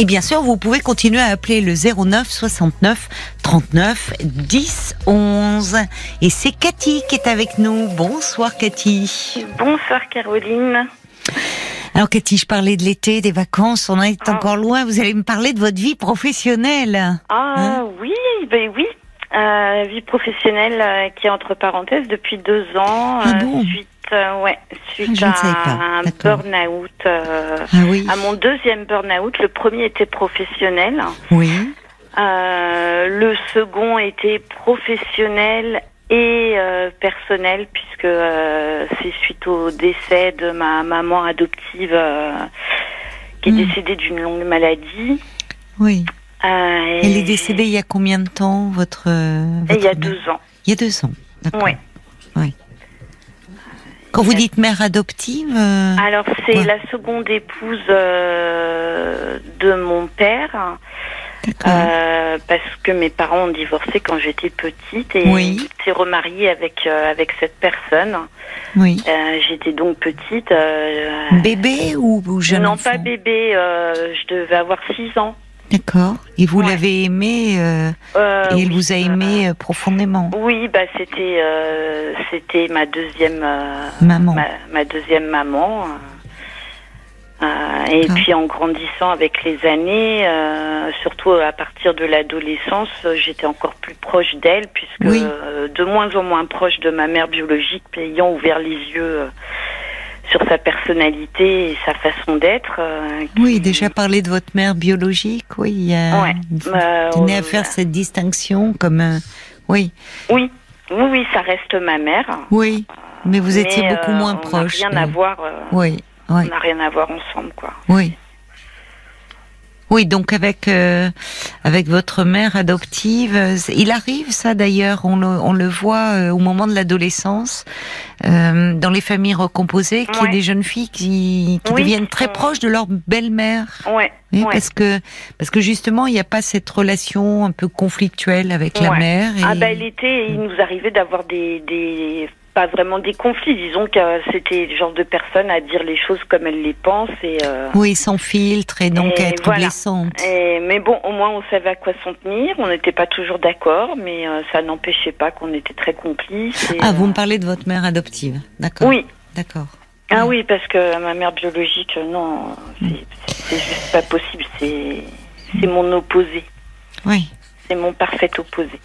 Et bien sûr, vous pouvez continuer à appeler le 09 69 39 10 11. Et c'est Cathy qui est avec nous. Bonsoir Cathy. Bonsoir Caroline. Alors Cathy, je parlais de l'été, des vacances, on est ah. encore loin. Vous allez me parler de votre vie professionnelle. Ah hein oui, ben oui. Euh, vie professionnelle euh, qui est entre parenthèses depuis deux ans. Ah bon? suite euh, ouais, suite à un burn-out. Euh, ah oui. À mon deuxième burn-out, le premier était professionnel. Oui. Euh, le second était professionnel et personnel puisque c'est suite au décès de ma maman adoptive qui est hmm. décédée d'une longue maladie. Oui. Elle est décédée il y a combien de temps votre, Il y a deux ans. Il y a deux ans. Oui. Oui. Quand vous dites mère adoptive euh, Alors c'est la seconde épouse euh, de mon père. Euh, parce que mes parents ont divorcé quand j'étais petite et oui. s'est remarié avec avec cette personne. Oui. j'étais donc petite. bébé ou, ou jeune Non, pas bébé. je devais avoir 6 ans. D'accord. Et vous l'avez aimé euh, euh, et il vous a aimé euh, profondément. Oui, bah c'était c'était ma deuxième maman. Ma, deuxième maman. et puis en grandissant avec les années, surtout à partir de l'adolescence, j'étais encore plus proche d'elle puisque de moins en moins proche de ma mère biologique, ayant ouvert les yeux sur sa personnalité et sa façon d'être. Euh, oui, déjà parler de votre mère biologique, oui. Il ouais. Tenez à faire cette distinction comme, euh, oui. Oui, oui, oui, ça reste ma mère. Oui, mais vous étiez beaucoup moins on proche. rien à voir. oui, oui. On n'a rien à voir ensemble, quoi. Oui. Oui, donc avec euh, avec votre mère adoptive, euh, il arrive ça d'ailleurs, on le, on le voit euh, au moment de l'adolescence, dans les familles recomposées, qu'il y a des jeunes filles qui, qui deviennent très proches de leur belle-mère. Ouais. Oui, parce que parce que justement il n'y a pas cette relation un peu conflictuelle avec la mère. Et... Ah bah l'été, il nous arrivait d'avoir des, des pas vraiment des conflits. Disons que c'était le genre de personne à dire les choses comme elle les pense. Et, euh, Oui, sans filtre et donc être blessante. mais bon, au moins on savait à quoi s'en tenir. On n'était pas toujours d'accord, mais euh, ça n'empêchait pas qu'on était très complices. ah, vous me euh, parlez de votre mère adoptive, d'accord Oui. D'accord. Ah oui, parce que ma mère biologique, non, c'est juste pas possible. C'est mon opposé. Oui. C'est mon parfait opposé.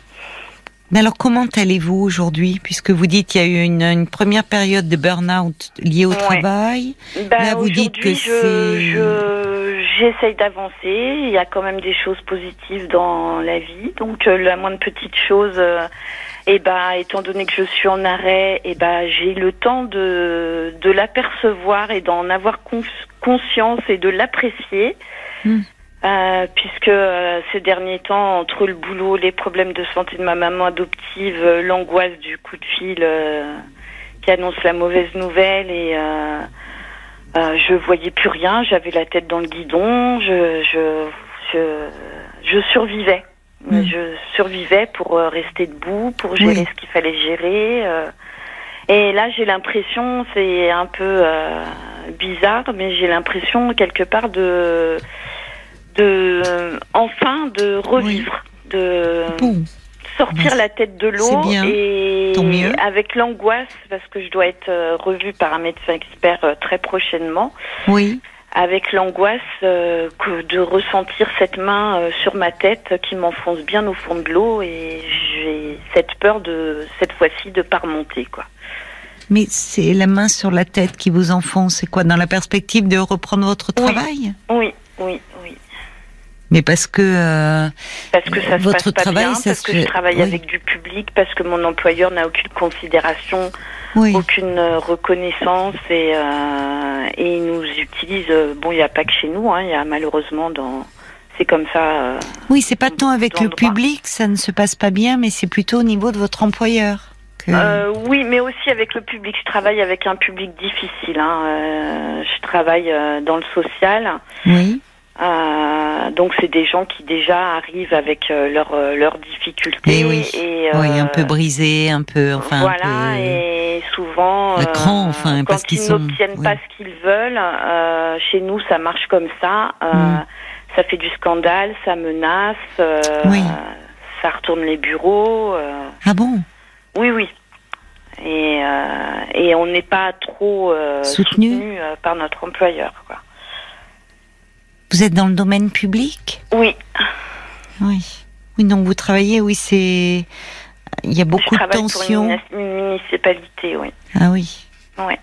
Mais alors, comment allez-vous aujourd'hui, puisque vous dites qu'il y a eu une, première période de burn-out liée au travail bah, Là, vous dites que je, j'essaye d'avancer. Il y a quand même des choses positives dans la vie. Donc, euh, la moindre petite chose, euh, eh ben, étant donné que je suis en arrêt, eh ben, j'ai le temps de, de l'apercevoir et d'en avoir conscience et de l'apprécier. Hmm. Euh, puisque euh, ces derniers temps, entre le boulot, les problèmes de santé de ma maman adoptive, euh, l'angoisse du coup de fil qui annonce la mauvaise nouvelle et je voyais plus rien, j'avais la tête dans le guidon, je je je, je survivais. Mm. Je survivais pour rester debout, pour gérer ce qu'il fallait gérer. et là, j'ai l'impression, c'est un peu bizarre, mais j'ai l'impression quelque part de de euh, enfin de revivre, de sortir la tête de l'eau et avec l'angoisse parce que je dois être euh, revue par un médecin expert euh, très prochainement. Oui. Avec l'angoisse de ressentir cette main sur ma tête qui m'enfonce bien au fond de l'eau et j'ai cette peur de cette fois-ci de pas remonter quoi. Mais c'est la main sur la tête qui vous enfonce, c'est quoi dans la perspective de reprendre votre travail? Oui, oui. Mais parce que euh, parce que ça se votre passe pas travail, bien, parce que je travaille avec du public, parce que mon employeur n'a aucune considération, aucune euh, reconnaissance et euh, et il nous utilise. bon, il n'y a pas que chez nous, hein, il y a malheureusement dans c'est comme ça. oui, c'est pas tant avec le public, ça ne se passe pas bien, mais c'est plutôt au niveau de votre employeur. oui, mais aussi avec le public. Je travaille avec un public difficile. Hein. je travaille dans le social. Oui. Euh, donc c'est des gens qui déjà arrivent avec euh, leurs euh, leurs difficultés et oui, et, oui un peu brisés, un peu enfin voilà et souvent enfin, quand ils n'obtiennent pas ce qu'ils veulent, chez nous ça marche comme ça. Mm. ça fait du scandale, ça menace, Oui. ça retourne les bureaux. Ah bon? Oui, oui. Et, et on n'est pas trop Soutenu soutenu euh, par notre employeur. Quoi. Vous êtes dans le domaine public Oui, Oui. Oui, donc vous travaillez, oui, c'est. Il y a je beaucoup de travaille pour une, tensions. muni- une municipalité, oui. Ah oui. Ouais.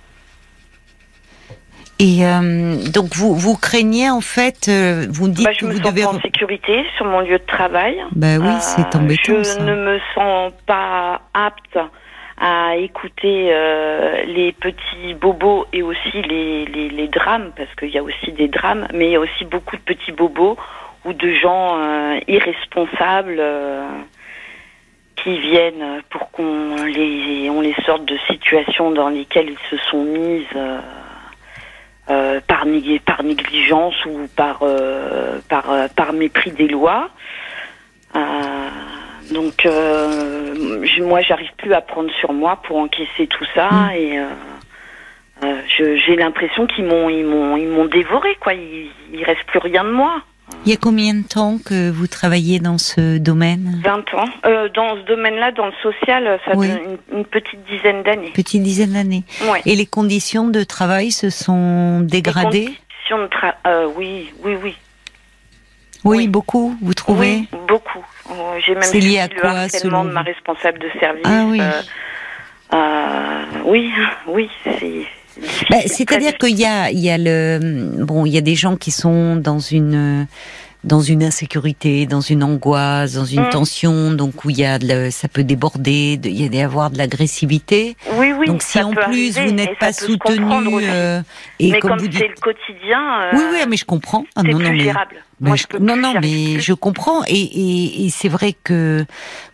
Et euh, donc vous vous craignez en fait, euh, vous dites Bah, que je me vous sens devez. pas en sécurité sur mon lieu de travail. Bah oui, Euh, c'est embêtant Je ça. ne me sens pas apte à écouter euh, les petits bobos et aussi les, les, les drames, parce qu'il y a aussi des drames, mais il y a aussi beaucoup de petits bobos ou de gens euh, irresponsables euh, qui viennent pour qu'on les, on les sorte de situations dans lesquelles ils se sont mises euh, euh, par, par négligence ou par, euh, par, par mépris des lois. Euh, donc, euh, moi, j'arrive plus à prendre sur moi pour encaisser tout ça Mm. et euh, euh, j'ai l'impression qu'ils m'ont, ils m'ont, ils m'ont dévoré quoi. Il, il reste plus rien de moi. Il y a combien de temps que vous travaillez dans ce domaine? 20 ans. Euh, dans ce domaine-là, dans le social, ça Oui. donne une, une petite dizaine d'années. Petite dizaine d'années. Ouais. Et les conditions de travail se sont Les dégradées? conditions de tra- euh, oui, oui, oui. Oui, oui. beaucoup, vous trouvez Oui, beaucoup. Euh, J'ai même C'est lié à le quoi, harcèlement de ma responsable de service. Ah oui. euh, euh, oui, oui, c'est. Bah, C'est-à-dire qu'il y a, il y a le, bon, il y a des gens qui sont dans une, dans une insécurité, dans une angoisse, dans une Mm. tension, donc où il y a, de le- ça peut déborder, de- il y a y avoir de l'agressivité. Oui, oui. donc si ça en peut plus arriver, vous n'êtes pas soutenu, euh, et mais comme, comme vous c'est dites, le quotidien, euh, oui, oui, mais je comprends. Ah, non, non, mais Moi, je- non, non, mais plus. je comprends. Et, et, et c'est vrai que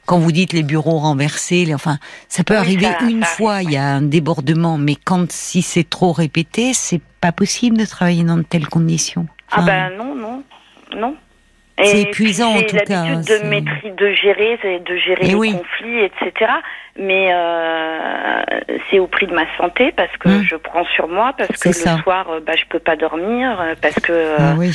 quand vous dites les bureaux renversés, les, enfin, ça peut Oui, arriver ça- une ça fois, arrive, il y a un débordement, mais quand si c'est trop répété, c'est pas possible de travailler dans de telles conditions. Ah ben non, non, non. C'est épuisant, puis, en tout j'ai cas, l'habitude de maîtriser, de gérer, de gérer Eh les oui. conflits, etc. Mais euh, c'est au prix de ma santé parce que Mm. je prends sur moi, parce que le soir, euh, bah, je peux pas dormir, euh, parce que ah oui,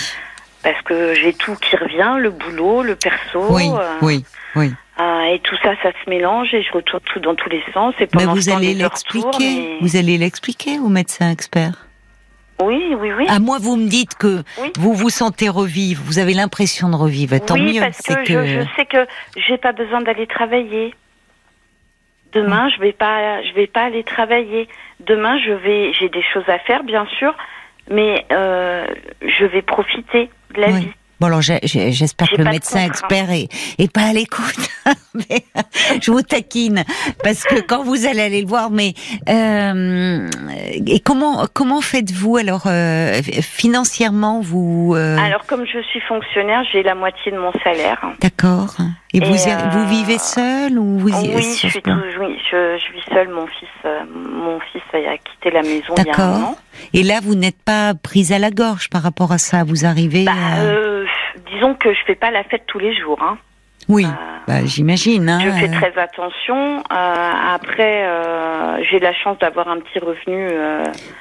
parce que j'ai tout qui revient, le boulot, le perso, oui, euh, oui, oui. euh, et tout ça, ça se mélange et je retourne tout dans tous les sens. Et Mais vous ce temps, allez tournent, l'expliquer. Vous allez l'expliquer au médecin expert? Oui, oui, oui. À moi, vous me dites que Oui. vous vous sentez revivre, vous avez l'impression de revivre. Tant oui, mieux. parce que, Je, je sais que j'ai pas besoin d'aller travailler. Demain, je vais pas, je vais pas aller travailler. Demain, je vais, j'ai des choses à faire, bien sûr, mais euh, je vais profiter de la Oui. vie. Bon alors j'espère que le médecin expert est, est pas à l'écoute. Mais, je vous taquine parce que quand vous allez aller le voir, mais euh, et comment comment faites-vous alors euh, financièrement vous euh, Alors, comme je suis fonctionnaire, j'ai la moitié de mon salaire. d'accord et, Et, vous y- euh, vous vivez seul ou vous y- oui, je suis, tout- oui, je, je vis seule. Mon fils, euh, mon fils a quitté la maison il y a un D'accord. an. Et là vous n'êtes pas prise à la gorge par rapport à ça? Vous arrivez. Bah, à- euh, disons que je fais pas la fête tous les jours. Hein. Oui, euh, bah, j'imagine. Hein, Je fais euh, très attention. Euh, après, j'ai la chance d'avoir un petit revenu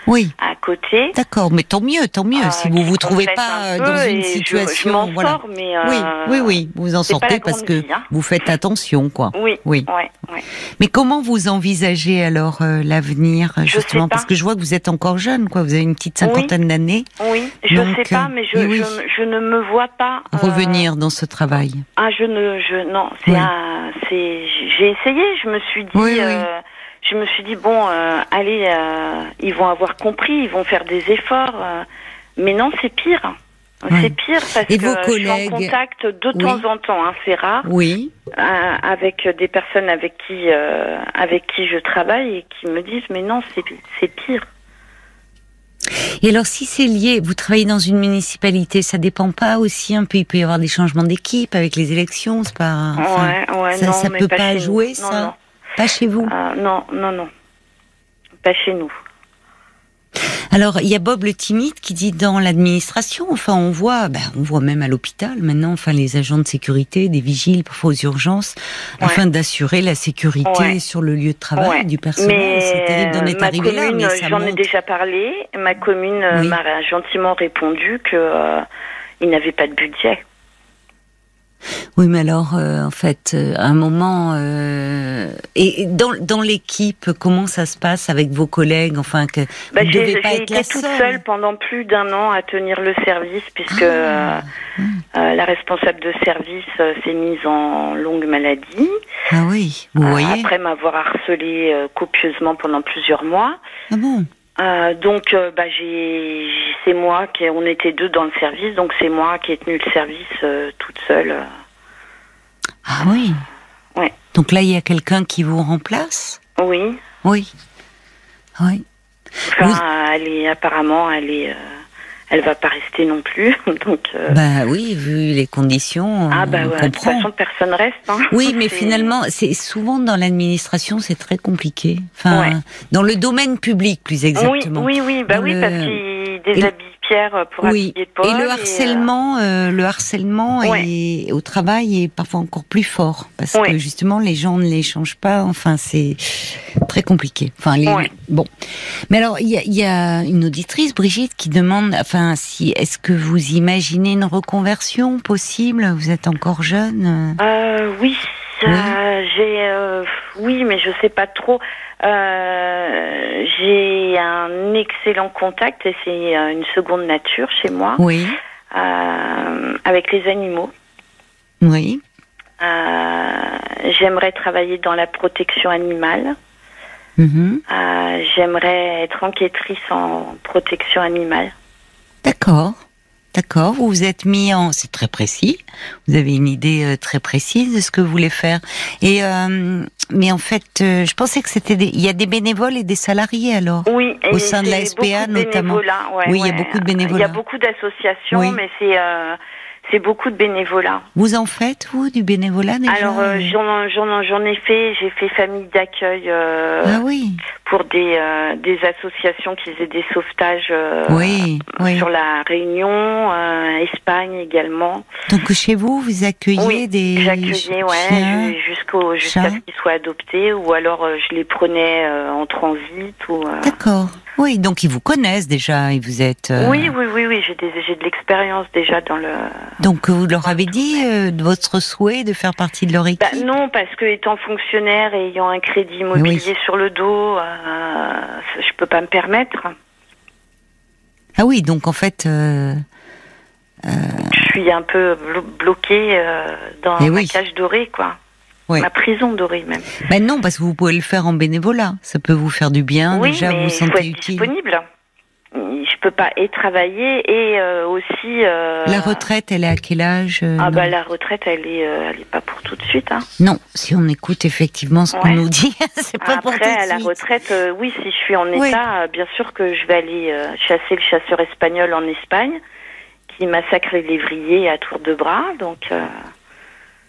Oui. à côté. D'accord, mais tant mieux, tant mieux. si vous qui vous trouvez pas un dans une je- situation, je, m'en voilà. sors, mais Oui, oui, oui, vous en sortez parce que vie, hein. vous faites attention, quoi. Oui, Oui. ouais, ouais. Mais comment vous envisagez alors l'avenir, Je justement, parce que je vois que vous êtes encore jeune, quoi. Vous avez une petite cinquantaine d'années. Oui, je Donc, sais pas, mais je, oui. je, je ne me vois pas Revenir dans ce travail. Ah, je ne, je non, c'est Oui. c'est, j'ai essayé. Je me suis dit, Oui, oui. euh, je me suis dit bon, euh, allez, euh, ils vont avoir compris, ils vont faire des efforts, mais non, c'est pire. C'est pire parce Et que vos je suis en contact de temps en temps, hein, c'est rare, Oui. avec des personnes avec qui, euh, avec qui je travaille et qui me disent mais non, c'est, c'est pire. Et alors, si c'est lié, vous travaillez dans une municipalité, ça dépend pas aussi un peu. Il peut y avoir des changements d'équipe avec les élections, c'est pas. enfin, ouais, ouais, ça, non, ça mais peut pas, jouer, Non, ça? non. Pas chez vous? Ah, non, non, non, pas chez nous. Alors, il y a Bob le timide qui dit dans l'administration, enfin, on voit, ben, on voit même à l'hôpital maintenant, enfin, les agents de sécurité, des vigiles parfois aux urgences, Ouais. afin d'assurer la sécurité Ouais. sur le lieu de travail Ouais. du personnel. Mais C'est terrible d'en être ma arrivé là, commune, mais ça j'en ai déjà parlé. Ma commune Oui. m'a gentiment répondu que euh, ils n'avaient pas de budget. Oui, mais alors, euh, en fait, euh, à un moment, euh, et dans, dans l'équipe, comment ça se passe avec vos collègues? Enfin, que bah, j'ai été toute seule. pendant plus d'un an à tenir le service, puisque ah. la responsable de service s'est mise en longue maladie. Ah oui, vous voyez. Après m'avoir harcelé copieusement pendant plusieurs mois. Ah bon? Donc, bah, j'ai, c'est moi qui, on était deux dans le service, donc c'est moi qui ai tenu le service toute seule. Ah oui. Ouais. Donc là, il y a quelqu'un qui vous remplace? Oui. Oui. Oui. Enfin, elle est apparemment, elle est, euh, elle va pas rester non plus. Donc. Euh... Bah oui, vu les conditions. Ah bah ouais, de toute façon, personne reste. Hein. Oui, mais finalement, c'est souvent dans l'administration, c'est très compliqué. Enfin, dans le domaine public, plus exactement. Oui, oui, oui. Bah oui, parce qu'il déshabille pour oui. Et le harcèlement, euh, le harcèlement au travail est parfois encore plus fort parce que justement les gens ne les changent pas. Enfin, c'est très compliqué. Enfin, bon. Mais alors, il y a, une auditrice, Brigitte, qui demande, enfin, si est-ce que vous imaginez une reconversion possible? Vous êtes encore jeune? Euh, oui. J'ai euh, oui, mais je sais pas trop. Euh, j'ai un excellent contact et c'est euh, une seconde nature chez moi. Oui. Euh, avec les animaux. Oui. J'aimerais travailler dans la protection animale. Mhm. J'aimerais être enquêtrice en protection animale. D'accord. D'accord, vous vous êtes mis en, c'est très précis. Vous avez une idée euh, très précise de ce que vous voulez faire. Et euh, mais en fait, euh, je pensais que c'était des... il y a des bénévoles et des salariés alors. Oui, au sein de la SPA notamment. oui, il y a beaucoup de bénévoles. Il y a beaucoup d'associations, mais c'est c'est beaucoup de bénévolat. Vous en faites, vous, du bénévolat déjà Alors, euh, j'en ai fait, j'ai fait famille d'accueil euh, ah oui. pour des, euh, des associations qui faisaient des sauvetages oui, sur la Réunion, Espagne également. Donc, chez vous, vous accueillez oui, des j'accueillais, ouais, jusqu'au jusqu'à ce qu'ils soient adoptés, ou alors je les prenais en transit. ou. D'accord. Oui, donc ils vous connaissent déjà et vous êtes. Euh, oui, oui, oui, oui, j'ai de l'expérience déjà dans le. Donc vous leur avez dit euh, votre souhait de faire partie de leur équipe? bah, Non, parce que étant fonctionnaire et ayant un crédit immobilier sur le dos, euh, je peux pas me permettre. Ah oui, donc en fait. Je suis un peu bloquée dans eh ma cage dorée, quoi. Ma prison dorée même. Ben non, parce que vous pouvez le faire en bénévolat. Ça peut vous faire du bien. Oui, déjà, mais vous sentez faut être disponible. Je peux pas et travailler et euh, aussi. Euh, la retraite, elle est à quel âge euh, Ah bah la retraite, elle est, elle est pas pour tout de suite. Hein. Non, si on écoute effectivement ce qu'on nous dit, c'est pas pour tout de suite. Après, la retraite, oui, si je suis en état, bien sûr que je vais aller chasser le chasseur espagnol en Espagne, qui massacre les lévriers à tour de bras, donc.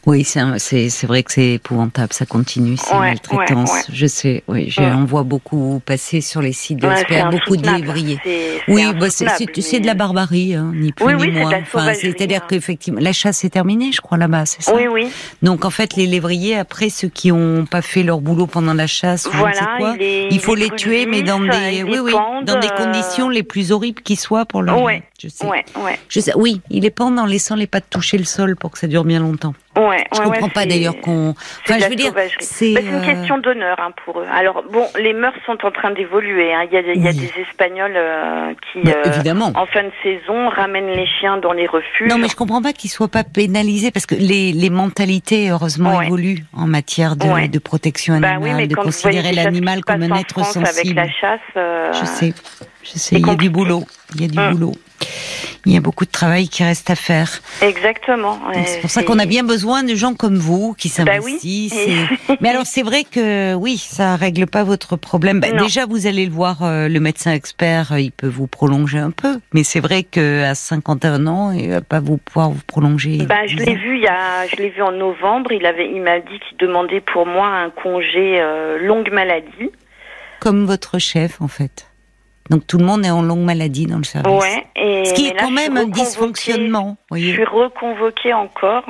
Oui, c'est vrai que c'est épouvantable, ça continue, ces maltraitances. Je sais, oui, j'en vois beaucoup passer sur les sites de ouais, beaucoup de lévriers. Oui, bah, c'est de la barbarie, hein, ni plus ni moins. Enfin, C'est-à-dire qu'effectivement, la chasse est terminée, je crois, là-bas, c'est ça? Oui, oui. Donc, en fait, les lévriers, après, ceux qui n'ont pas fait leur boulot pendant la chasse, voilà, quoi, il, faut les tuer, mais dans des, oui, oui, dans des conditions les plus horribles qui soient pour leur. Je sais. Ouais, ouais. Je sais. Oui, il les pend en laissant les pattes toucher le sol pour que ça dure bien longtemps. Ouais, je comprends pas d'ailleurs qu'on. Enfin, je veux dire, c'est bah, une euh, question d'honneur hein, pour eux. Alors bon, les mœurs sont en train d'évoluer. Hein. Il, y a, il y a des Espagnols euh, qui, bah, euh, en fin de saison, ramènent les chiens dans les refuges. Non, mais je comprends pas qu'ils soient pas pénalisés parce que les, les mentalités heureusement évoluent en matière de, de protection bah animale, de considérer l'animal comme un être sensible. Avec la chasse, je sais, je sais, il y a du boulot, il y a du boulot il y a beaucoup de travail qui reste à faire. Exactement. C'est pour ça qu'on a bien besoin de gens comme vous qui bah s'investissent. Mais alors c'est vrai que oui, ça règle pas votre problème. Bah, déjà vous allez le voir, euh, le médecin expert, euh, il peut vous prolonger un peu. Mais c'est vrai que à 51 ans, il va pas vous pouvoir vous prolonger. Bah, je l'ai vu il y a, je l'ai vu en novembre. Il avait, il m'a dit qu'il demandait pour moi un congé euh, longue maladie. Comme votre chef en fait. Donc tout le monde est en longue maladie dans le service. Ouais, et Ce qui est quand même un dysfonctionnement. Je suis reconvoquée encore.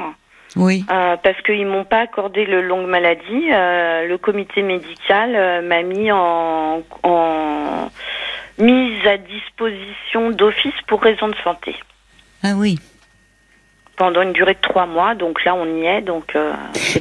Oui. Euh, parce qu'ils m'ont pas accordé le longue maladie. Euh, le comité médical euh, m'a mis en, mise à disposition d'office pour raison de santé. Ah oui. Pendant une durée de trois mois. Donc là, on y est. Donc, euh,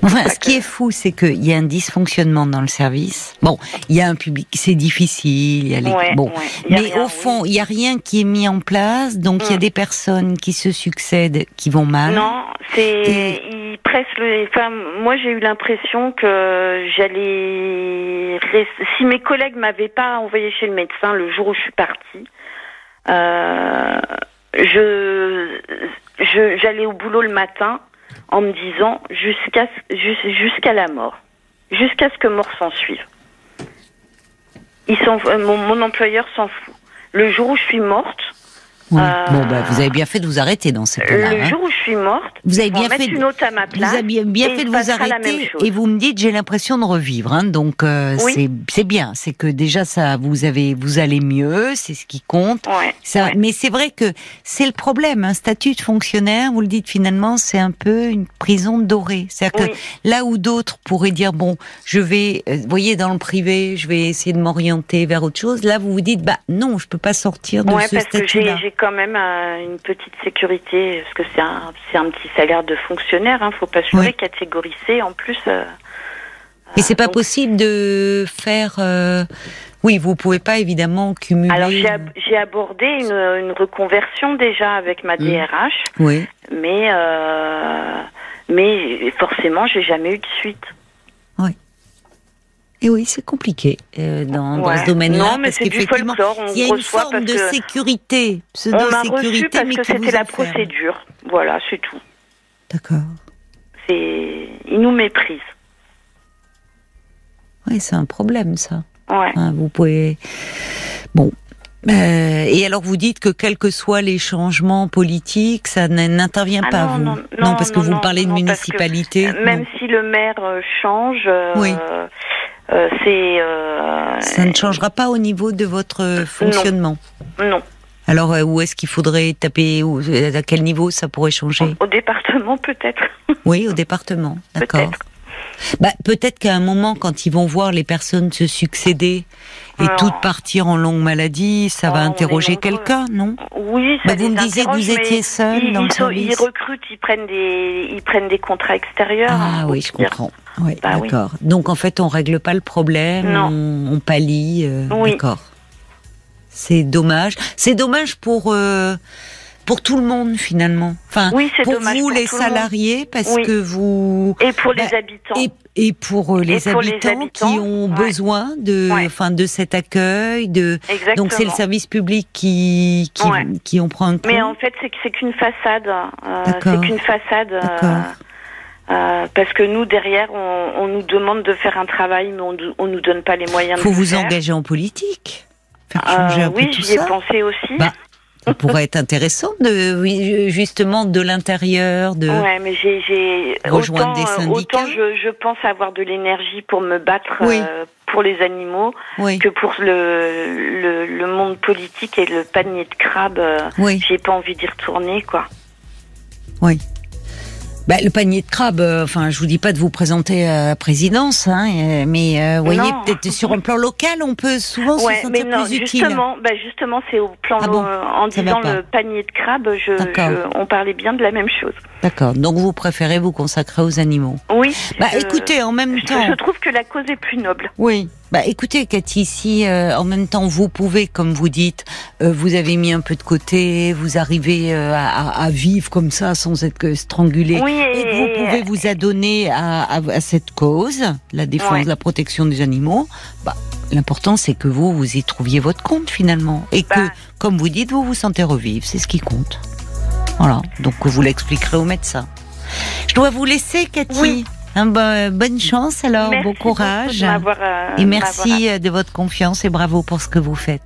enfin, ce qui est fou, c'est qu'il y a un dysfonctionnement dans le service. Bon, il y a un public, c'est difficile. Il y a les... bon, mais au fond, il y a rien qui est mis en place. Donc, il y a mm. des personnes qui se succèdent, qui vont mal. Non, c'est ils pressent le. Enfin, moi, j'ai eu l'impression que j'allais. Si mes collègues m'avaient pas envoyé chez le médecin le jour où je suis partie. Euh, je j'allais au boulot le matin en me disant jusqu'à jusqu'à la mort, jusqu'à ce que mort s'en suive. Ils sont, mon, mon employeur s'en fout. Le jour où je suis morte, euh, bon, bah, vous avez bien fait de vous arrêter dans ce cas-là. Le hein. jour où je suis morte, vous avez bien fait. Une autre à ma place, vous avez bien, fait de vous arrêter. Et vous me dites, j'ai l'impression de revivre. Hein, donc euh, c'est bien. C'est que déjà ça, vous avez, vous allez mieux. C'est ce qui compte. ça, Mais c'est vrai que c'est le problème. Un statut de fonctionnaire, vous le dites finalement, c'est un peu une prison dorée. C'est-à-dire que là où d'autres pourraient dire bon, je vais, euh, vous voyez, dans le privé, je vais essayer de m'orienter vers autre chose. Là, vous vous dites bah non, je peux pas sortir de ce statut-là quand même une petite sécurité, parce que c'est un, un petit salaire de fonctionnaire, hein, faut pas se ouais. catégorie C en plus. Euh, Et c'est pas possible de faire. Euh, oui, vous pouvez pas évidemment cumuler. Alors j'ai, abordé une, reconversion déjà avec ma DRH. Mmh. Oui. Mais euh, mais forcément, j'ai jamais eu de suite. Et oui, c'est compliqué euh, dans, dans, ce domaine-là parce qu'effectivement, il y a une forme de sécurité, pseudo-sécurité, parce que c'était la procédure. Voilà, c'est tout. D'accord. C'est, ils nous méprisent. Oui, c'est un problème, ça. Ouais. Hein, vous pouvez. Bon. Euh, et alors vous dites que quels que soient les changements politiques, ça n'intervient ah pas non, vous non, non, parce que vous parlez de municipalité. Même si le maire euh, change, oui. Euh, c'est. Euh, ça ne changera pas au niveau de votre fonctionnement. Non. Alors euh, où est-ce qu'il faudrait taper À quel niveau ça pourrait changer Au département peut-être. Oui, au département. D'accord. Bah, peut-être qu'à un moment, quand ils vont voir les personnes se succéder et toutes partir en longue maladie, ça va oh, interroger quelqu'un, non? Oui, ça bah, Vous me disiez que vous étiez seul dans le service. Ils recrutent, ils prennent des, ils prennent des contrats extérieurs. Ah oui, je comprends. Oui, bah d'accord. Donc en fait, on règle pas le problème, on, on, pallie. Euh, d'accord. C'est dommage. C'est dommage pour. Euh, pour tout le monde finalement. Enfin, pour vous les salariés parce que vous et pour les bah, habitants et, pour, euh, les, habitants qui ont besoin de enfin de cet accueil de donc c'est le service public qui qui, qui en prend un coup. Mais en fait c'est c'est qu'une façade euh, c'est qu'une façade euh, euh, parce que nous derrière on, on, nous demande de faire un travail mais on, on nous donne pas les moyens. Faut de vous faire. engager en politique. Faire changer un oui, peu tout j'y ai pensé aussi. Bah, ça pourrait être intéressant de justement de l'intérieur de ouais, mais j'ai, rejoindre des euh, syndicats. Autant je, je pense avoir de l'énergie pour me battre euh, pour les animaux que pour le, le, le, monde politique et le panier de crabes. Euh, oui. J'ai pas envie d'y retourner quoi. Oui. Bah, le panier de crabe, euh, enfin, je vous dis pas de vous présenter à la présidence, hein, euh, mais euh, vous voyez, peut-être sur un plan local, on peut souvent se sentir mais non, plus justement, utile. Bah justement, c'est au plan ah en disant le panier de crabe, je, je, on parlait bien de la même chose. D'accord. Donc vous préférez vous consacrer aux animaux. Oui. Bah écoutez, en même temps, je trouve que la cause est plus noble. Oui. Bah écoutez, Cathy, si euh, en même temps vous pouvez, comme vous dites, euh, vous avez mis un peu de côté, vous arrivez euh, à, à, vivre comme ça sans être strangulé, oui, et, que vous pouvez vous adonner à, à, à cette cause, la défense, ouais. la protection des animaux, bah l'important c'est que vous vous y trouviez votre compte finalement, et bah. que, comme vous dites, vous vous sentez revivre, c'est ce qui compte. Voilà, donc vous l'expliquerez au médecin. Je dois vous laisser, Cathy. Oui. Un bon, bonne chance alors, merci bon courage. Euh, et merci de votre confiance et bravo pour ce que vous faites.